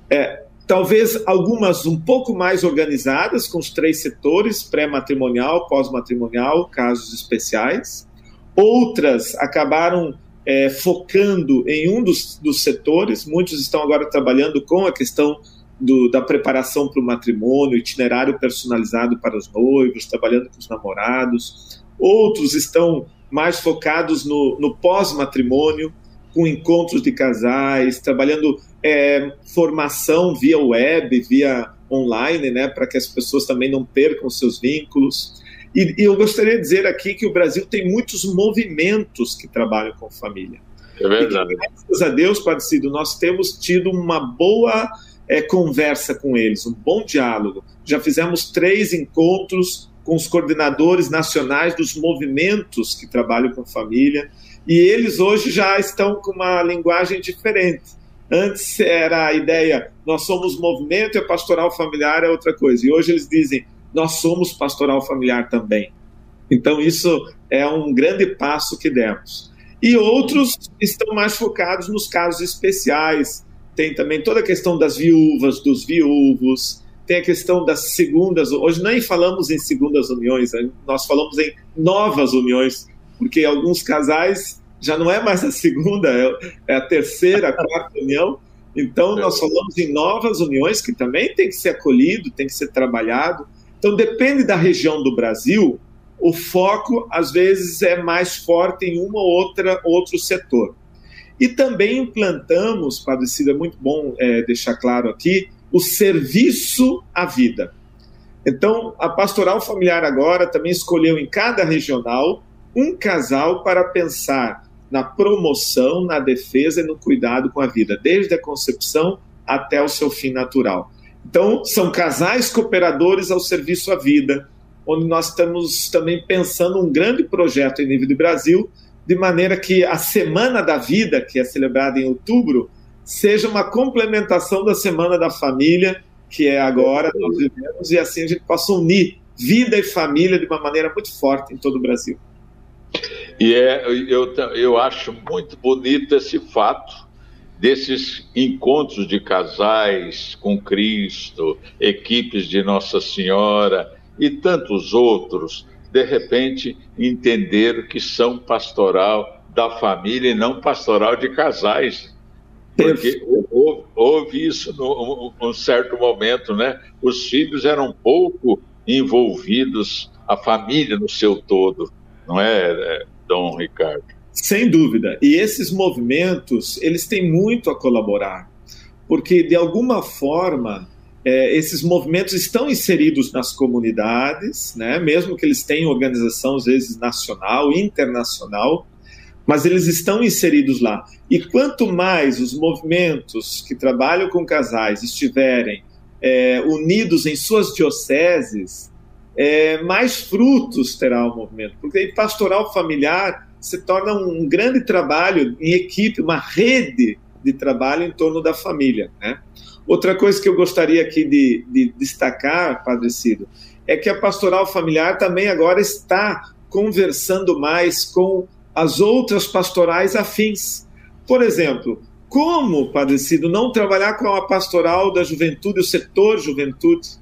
É, talvez algumas um pouco mais organizadas, com os três setores, pré-matrimonial, pós-matrimonial, casos especiais. Outras acabaram é, focando em um dos, dos setores, muitos estão agora trabalhando com a questão do, da preparação para o matrimônio, itinerário personalizado para os noivos, trabalhando com os namorados. Outros estão mais focados no, no pós-matrimônio, com encontros de casais, trabalhando é, formação via web, via online, né, para que as pessoas também não percam seus vínculos. E, e, eu gostaria de dizer aqui que o Brasil tem muitos movimentos que trabalham com família. É verdade. E graças a Deus, Padre Cido, nós temos tido uma boa é, conversa com eles, um bom diálogo. Já fizemos três encontros com os coordenadores nacionais dos movimentos que trabalham com família, e eles hoje já estão com uma linguagem diferente. Antes era a ideia, nós somos movimento e a pastoral familiar é outra coisa. E hoje eles dizem, nós somos pastoral familiar também. Então isso é um grande passo que demos. E outros estão mais focados nos casos especiais. Tem também toda a questão das viúvas, dos viúvos, tem a questão das segundas. Hoje nem falamos em segundas uniões, né? nós falamos em novas uniões, porque alguns casais já não é mais a segunda, é, é a terceira, a quarta união. Então, nós falamos em novas uniões que também tem que ser acolhido, tem que ser trabalhado. Então, depende da região do Brasil, o foco às vezes é mais forte em uma ou outra outro setor. E também implantamos, Padre Cida, é muito bom é, deixar claro aqui, o serviço à vida. Então, a pastoral familiar agora também escolheu em cada regional um casal para pensar na promoção, na defesa e no cuidado com a vida, desde a concepção até o seu fim natural. Então, são casais cooperadores ao serviço à vida, onde nós estamos também pensando um grande projeto em nível de Brasil, de maneira que a Semana da Vida, que é celebrada em outubro, seja uma complementação da Semana da Família, que é agora nós vivemos, e assim a gente possa unir vida e família de uma maneira muito forte em todo o Brasil. E é, eu, eu acho muito bonito esse fato desses encontros de casais com Cristo, equipes de Nossa Senhora e tantos outros, de repente entenderam que são pastoral da família e não pastoral de casais. Porque houve, houve isso num um certo momento, né? Os filhos eram pouco envolvidos, a família no seu todo, não é, é, Dom Ricardo? Sem dúvida. E esses movimentos, eles têm muito a colaborar, porque de alguma forma é, esses movimentos estão inseridos nas comunidades, né? mesmo que eles tenham organização, às vezes nacional, internacional, mas eles estão inseridos lá. E quanto mais os movimentos que trabalham com casais estiverem é, unidos em suas dioceses, é, mais frutos terá o movimento. Porque pastoral familiar se torna um grande trabalho em equipe, uma rede de trabalho em torno da família. Né? Outra coisa que eu gostaria aqui de, de destacar, Padre Cido, é que a pastoral familiar também agora está conversando mais com as outras pastorais afins. Por exemplo, como, Padre Cido, não trabalhar com a pastoral da juventude, o setor juventude?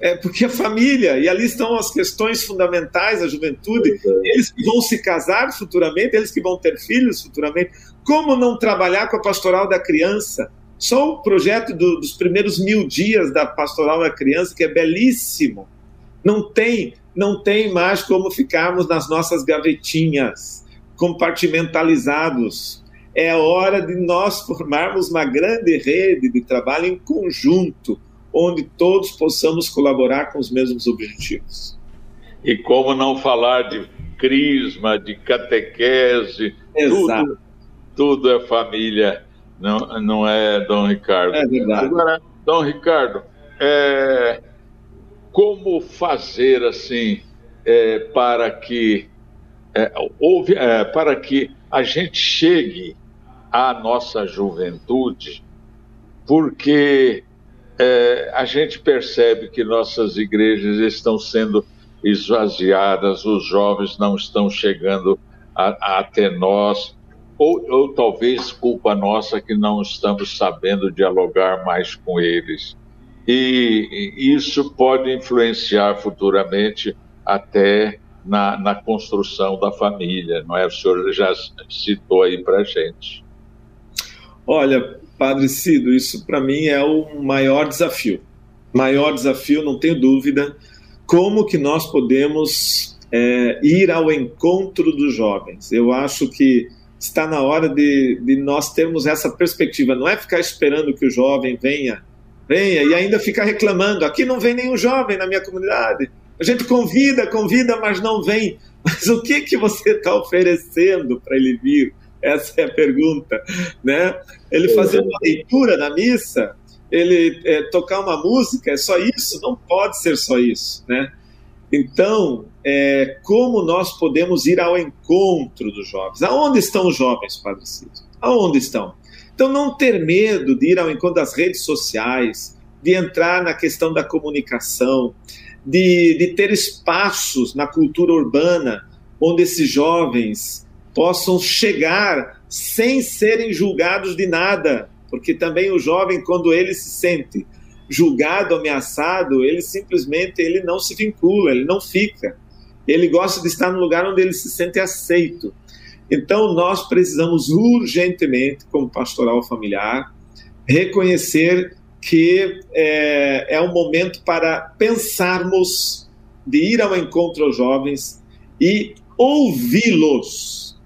É porque a família, e ali estão as questões fundamentais da juventude, é. eles que vão se casar futuramente, eles que vão ter filhos futuramente. Como não trabalhar com a pastoral da criança? Só o projeto do, dos primeiros mil dias da pastoral da criança, que é belíssimo. Não tem, não tem mais como ficarmos nas nossas gavetinhas, compartimentalizados. É hora de nós formarmos uma grande rede de trabalho em conjunto, onde todos possamos colaborar com os mesmos objetivos. E como não falar de crisma, de catequese, tudo, tudo é família não, não é Dom Ricardo. É verdade. Agora, Dom Ricardo, é, como fazer assim é, para que é, houve, é, para que a gente chegue à nossa juventude, porque é, a gente percebe que nossas igrejas estão sendo esvaziadas, os jovens não estão chegando a, até nós, ou, ou talvez culpa nossa que não estamos sabendo dialogar mais com eles. E, isso pode influenciar futuramente até na, na, construção da família, não é? O senhor já citou aí para gente. Olha, Padre Cido, isso para mim é o maior desafio. Maior desafio, não tenho dúvida. Como que nós podemos é, ir ao encontro dos jovens? Eu acho que está na hora de, de nós termos essa perspectiva. Não é ficar esperando que o jovem venha, venha e ainda ficar reclamando. Aqui não vem nenhum jovem na minha comunidade. A gente convida, convida, mas não vem. Mas o que que você está oferecendo para ele vir? Essa é a pergunta, né? Ele fazer uma leitura na missa, ele é, tocar uma música, é só isso? Não pode ser só isso, né? Então, é, como nós podemos ir ao encontro dos jovens? Aonde estão os jovens, Padre Cid? Aonde estão? Então, não ter medo de ir ao encontro das redes sociais, de entrar na questão da comunicação, de, de ter espaços na cultura urbana onde esses jovens possam chegar sem serem julgados de nada, porque também o jovem, quando ele se sente julgado, ameaçado, ele simplesmente ele não se vincula, ele não fica. Ele gosta de estar no lugar onde ele se sente aceito. Então, nós precisamos urgentemente, como pastoral familiar, reconhecer que é, é um momento para pensarmos de ir ao encontro aos jovens e ouvi-los.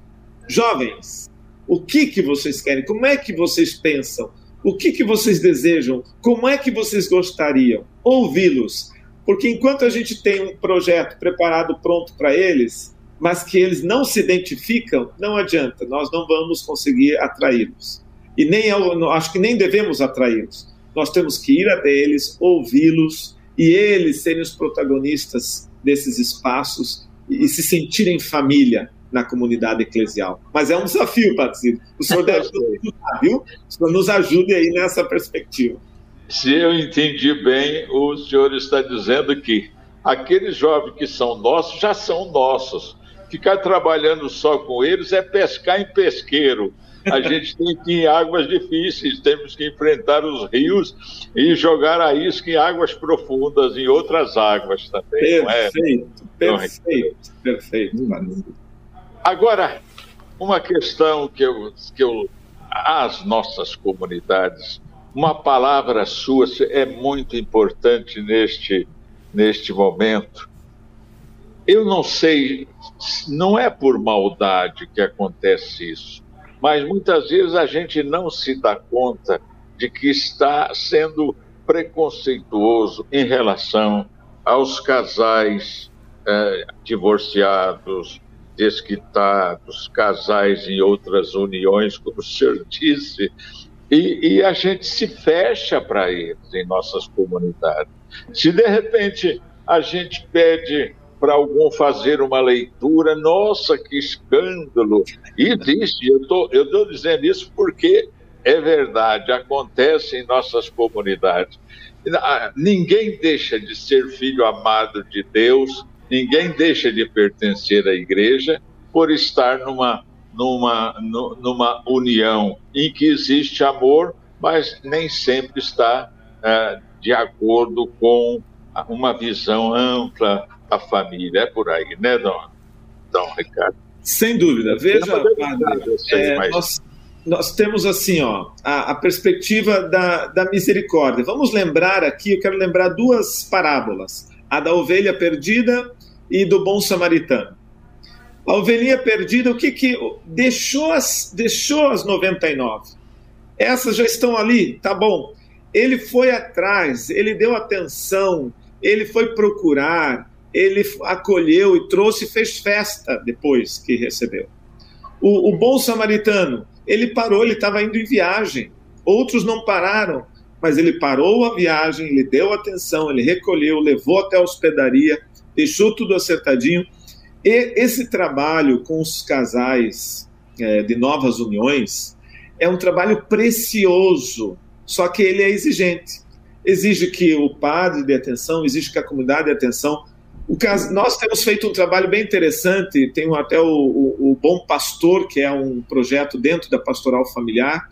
Jovens, o que, que vocês querem? Como é que vocês pensam? O que, que vocês desejam? Como é que vocês gostariam? Ouvi-los. Porque enquanto a gente tem um projeto preparado, pronto para eles, mas que eles não se identificam, não adianta, nós não vamos conseguir atraí-los. E nem acho que nem devemos atraí-los. Nós temos que ir até eles, ouvi-los e eles serem os protagonistas desses espaços e se sentirem família, na comunidade eclesial. Mas é um desafio, Patrícia. O senhor deve nos ajudar, viu? O senhor nos ajude aí nessa perspectiva. Se eu entendi bem, o senhor está dizendo que aqueles jovens que são nossos já são nossos. Ficar trabalhando só com eles é pescar em pesqueiro. A gente tem que ir em águas difíceis, temos que enfrentar os rios e jogar a isca em águas profundas, em outras águas também. Perfeito, é? perfeito, perfeito. Agora, uma questão que eu, que eu. As nossas comunidades, uma palavra sua é muito importante neste, neste momento. Eu não sei, não é por maldade que acontece isso, mas muitas vezes a gente não se dá conta de que está sendo preconceituoso em relação aos casais eh, divorciados, desquitados, casais em outras uniões, como o senhor disse, e, e a gente se fecha para eles em nossas comunidades. Se de repente a gente pede para algum fazer uma leitura, nossa, que escândalo! Existe, eu tô, estou dizendo isso porque é verdade, acontece em nossas comunidades. Ah, ninguém deixa de ser filho amado de Deus, ninguém deixa de pertencer à igreja por estar numa, numa, numa união em que existe amor, mas nem sempre está uh, de acordo com uma visão ampla da família. É por aí, né, Dom, Dom Ricardo? Sem dúvida. Veja, padre, é, nós, nós temos assim, ó, a, a, perspectiva da, da misericórdia. Vamos lembrar aqui, eu quero lembrar duas parábolas: a da ovelha perdida e do bom samaritano. A ovelhinha perdida, o que que deixou as deixou as 99? Essas já estão ali, tá bom. Ele foi atrás, ele deu atenção, ele foi procurar, ele acolheu e trouxe e fez festa depois que recebeu. O, o bom samaritano, ele parou, ele estava indo em viagem. Outros não pararam, mas ele parou a viagem, ele deu atenção, ele recolheu, levou até a hospedaria, deixou tudo acertadinho. E esse trabalho com os casais é, de novas uniões é um trabalho precioso, só que ele é exigente. Exige que o padre dê atenção, exige que a comunidade dê atenção, Caso, nós temos feito um trabalho bem interessante, tem até o, o, o, Bom Pastor, que é um projeto dentro da pastoral familiar,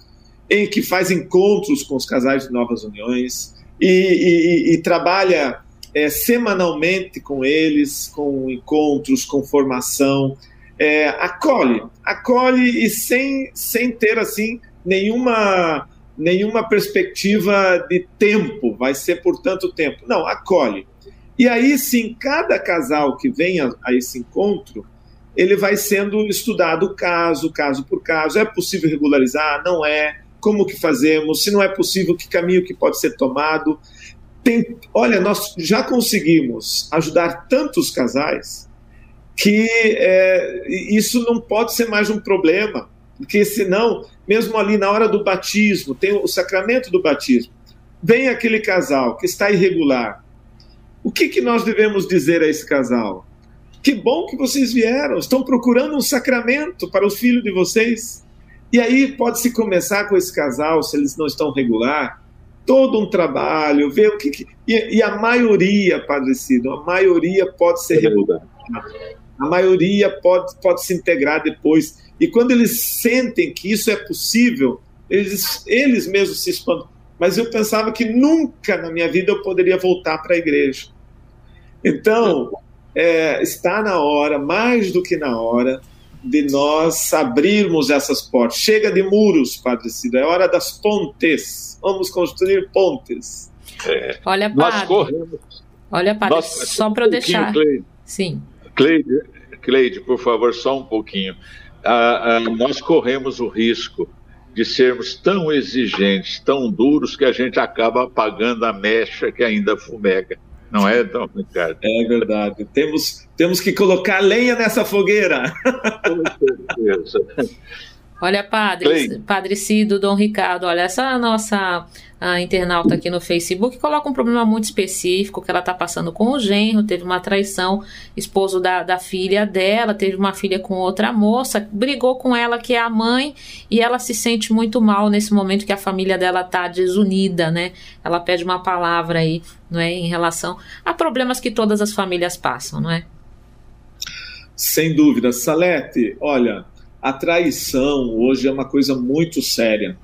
em que faz encontros com os casais de novas uniões e, e, e trabalha é, semanalmente com eles, com encontros, com formação, é, acolhe, acolhe e sem, sem ter assim nenhuma nenhuma perspectiva de tempo, vai ser por tanto tempo. Não, acolhe e aí sim, cada casal que vem a, a esse encontro, ele vai sendo estudado caso, caso por caso. É possível regularizar? Não é? Como que fazemos? Se não é possível, que caminho que pode ser tomado? Tem, olha, nós já conseguimos ajudar tantos casais que é, isso não pode ser mais um problema, porque senão, mesmo ali na hora do batismo, tem o sacramento do batismo, vem aquele casal que está irregular, o que, que nós devemos dizer a esse casal? Que bom que vocês vieram, estão procurando um sacramento para o filho de vocês. E aí pode-se começar com esse casal, se eles não estão regular, todo um trabalho, ver o que. que... E, e, a maioria, Padre Cido, a maioria pode ser regular. A maioria pode, pode se integrar depois. E quando eles sentem que isso é possível, eles, eles mesmos se espantam. Mas eu pensava que nunca na minha vida eu poderia voltar para a igreja. Então, é, está na hora, mais do que na hora, de nós abrirmos essas portas. Chega de muros, Padre Cida, é hora das pontes. Vamos construir pontes. É, Olha, Padre. Nós corremos. Olha, Padre, nós, só para eu deixar. Cleide, Sim. Cleide, Cleide, por favor, só um pouquinho. Ah, ah, nós corremos o risco de sermos tão exigentes, tão duros, que a gente acaba apagando a mecha que ainda fumega. Não é, Dom Ricardo? É verdade. Temos, temos que colocar lenha nessa fogueira. Com certeza. Olha, padre, padre Cido, Dom Ricardo, olha, essa nossa a internauta aqui no Facebook coloca um problema muito específico que ela está passando com o genro, teve uma traição, esposo da, da filha dela, teve uma filha com outra moça, brigou com ela que é a mãe e ela se sente muito mal nesse momento que a família dela está desunida, né? Ela pede uma palavra aí, não é, em relação a problemas que todas as famílias passam, não é? Sem dúvida, Salete, olha, a traição hoje é uma coisa muito séria.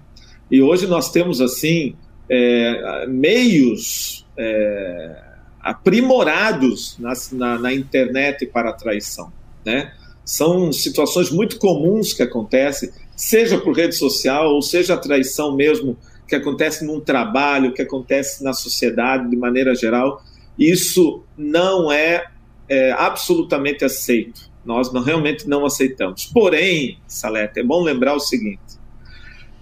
E hoje nós temos, assim, é, meios é, aprimorados na, na, na, internet para a traição. Né? São situações muito comuns que acontecem, seja por rede social, ou seja a traição mesmo que acontece num trabalho, que acontece na sociedade de maneira geral. Isso não é, é absolutamente aceito. Nós não, realmente não aceitamos. Porém, Salete, é bom lembrar o seguinte: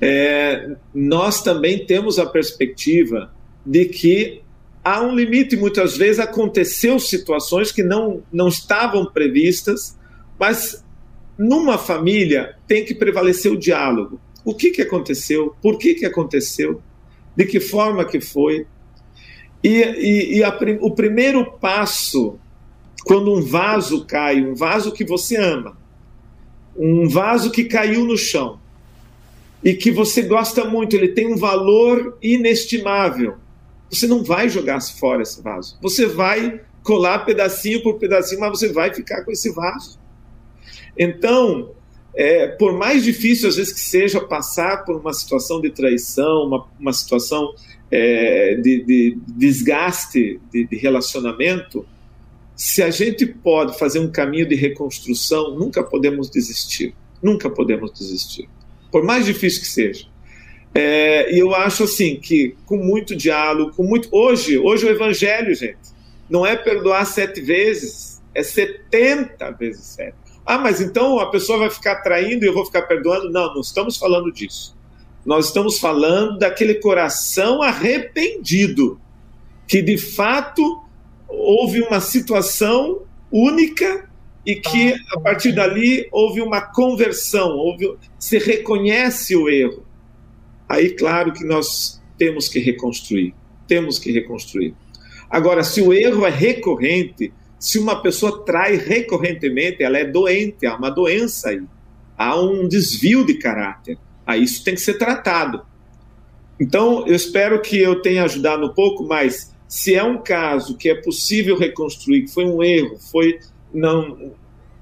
é, nós também temos a perspectiva de que há um limite. Muitas vezes aconteceu situações que não, não estavam previstas, mas numa família tem que prevalecer o diálogo. O que, que aconteceu? Por que, que aconteceu? De que forma que foi? E, e, e a, o primeiro passo, quando um vaso cai, um vaso que você ama, um vaso que caiu no chão e que você gosta muito, ele tem um valor inestimável. Você não vai jogar fora esse vaso. Você vai colar pedacinho por pedacinho, mas você vai ficar com esse vaso. Então, é, por mais difícil às vezes que seja passar por uma situação de traição, uma, uma situação é, de, de, desgaste de, de relacionamento, se a gente pode fazer um caminho de reconstrução, nunca podemos desistir. Nunca podemos desistir. Por mais difícil que seja. É, e eu acho assim que com muito diálogo, com muito. Hoje, hoje o evangelho, gente, não é perdoar sete vezes, é setenta vezes sete. Ah, mas então a pessoa vai ficar traindo e eu vou ficar perdoando? Não, não estamos falando disso. Nós estamos falando daquele coração arrependido, que de fato houve uma situação única e que a partir dali houve uma conversão, houve, se reconhece o erro. Aí, claro que nós temos que reconstruir, temos que reconstruir. Agora, se o erro é recorrente, se uma pessoa trai recorrentemente, ela é doente, há uma doença aí, há um desvio de caráter. Aí isso tem que ser tratado. Então, eu espero que eu tenha ajudado um pouco, mas se é um caso que é possível reconstruir, que foi um erro, foi não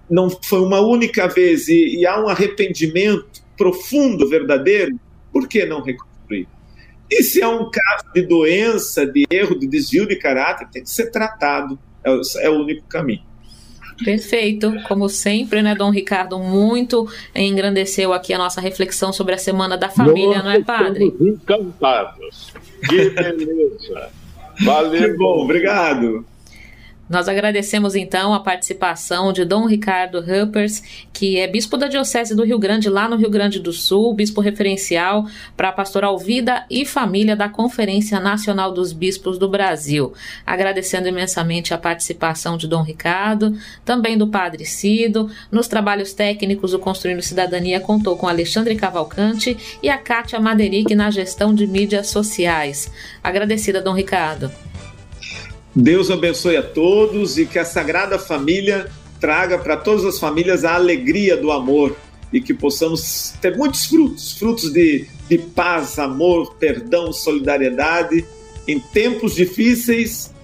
não foi uma única vez e, e há um arrependimento profundo, verdadeiro, por que não reconstruir? E se é um caso de doença, de erro, de desvio de caráter, tem que ser tratado. É, é o único caminho. Perfeito, como sempre, né, Dom Ricardo, muito engrandeceu aqui a nossa reflexão sobre a Semana da Família, Nós não é, Padre? encantados. Que beleza. Valeu. Que bom, obrigado. Nós agradecemos então a participação de Dom Ricardo Huppers, que é bispo da Diocese do Rio Grande, lá no Rio Grande do Sul, bispo referencial para a pastoral Vida e Família da Conferência Nacional dos Bispos do Brasil. Agradecendo imensamente a participação de Dom Ricardo, também do Padre Cido. Nos trabalhos técnicos, o Construindo Cidadania contou com Alexandre Cavalcante e a Kátia Maderic na gestão de mídias sociais. Agradecida, Dom Ricardo. Deus abençoe a todos e que a Sagrada Família traga para todas as famílias a alegria do amor e que possamos ter muitos frutos frutos de, de paz, amor, perdão, solidariedade. Em tempos difíceis,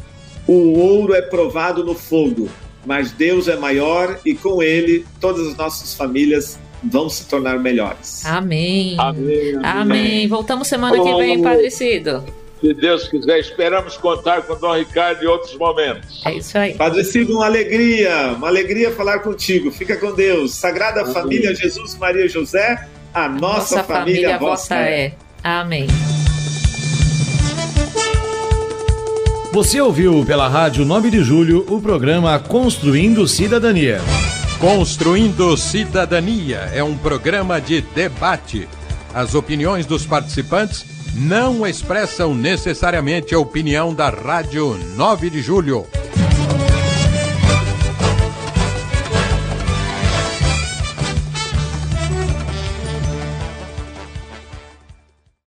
o ouro é provado no fogo, mas Deus é maior e com ele todas as nossas famílias vão se tornar melhores. Amém. Amém. Amém. Amém. Voltamos semana que vem, Padre Cido. Se Deus quiser, esperamos contar com o Dom Ricardo em outros momentos. É isso aí. Padre Cido, uma alegria, uma alegria falar contigo. Fica com Deus. Sagrada Amém. Família Jesus, Maria José, a nossa, nossa família, família vossa é. é. Amém. Você ouviu pela Rádio 9 de Julho o programa Construindo Cidadania. Construindo Cidadania é um programa de debate. As opiniões dos participantes não expressam necessariamente a opinião da Rádio 9 de Julho.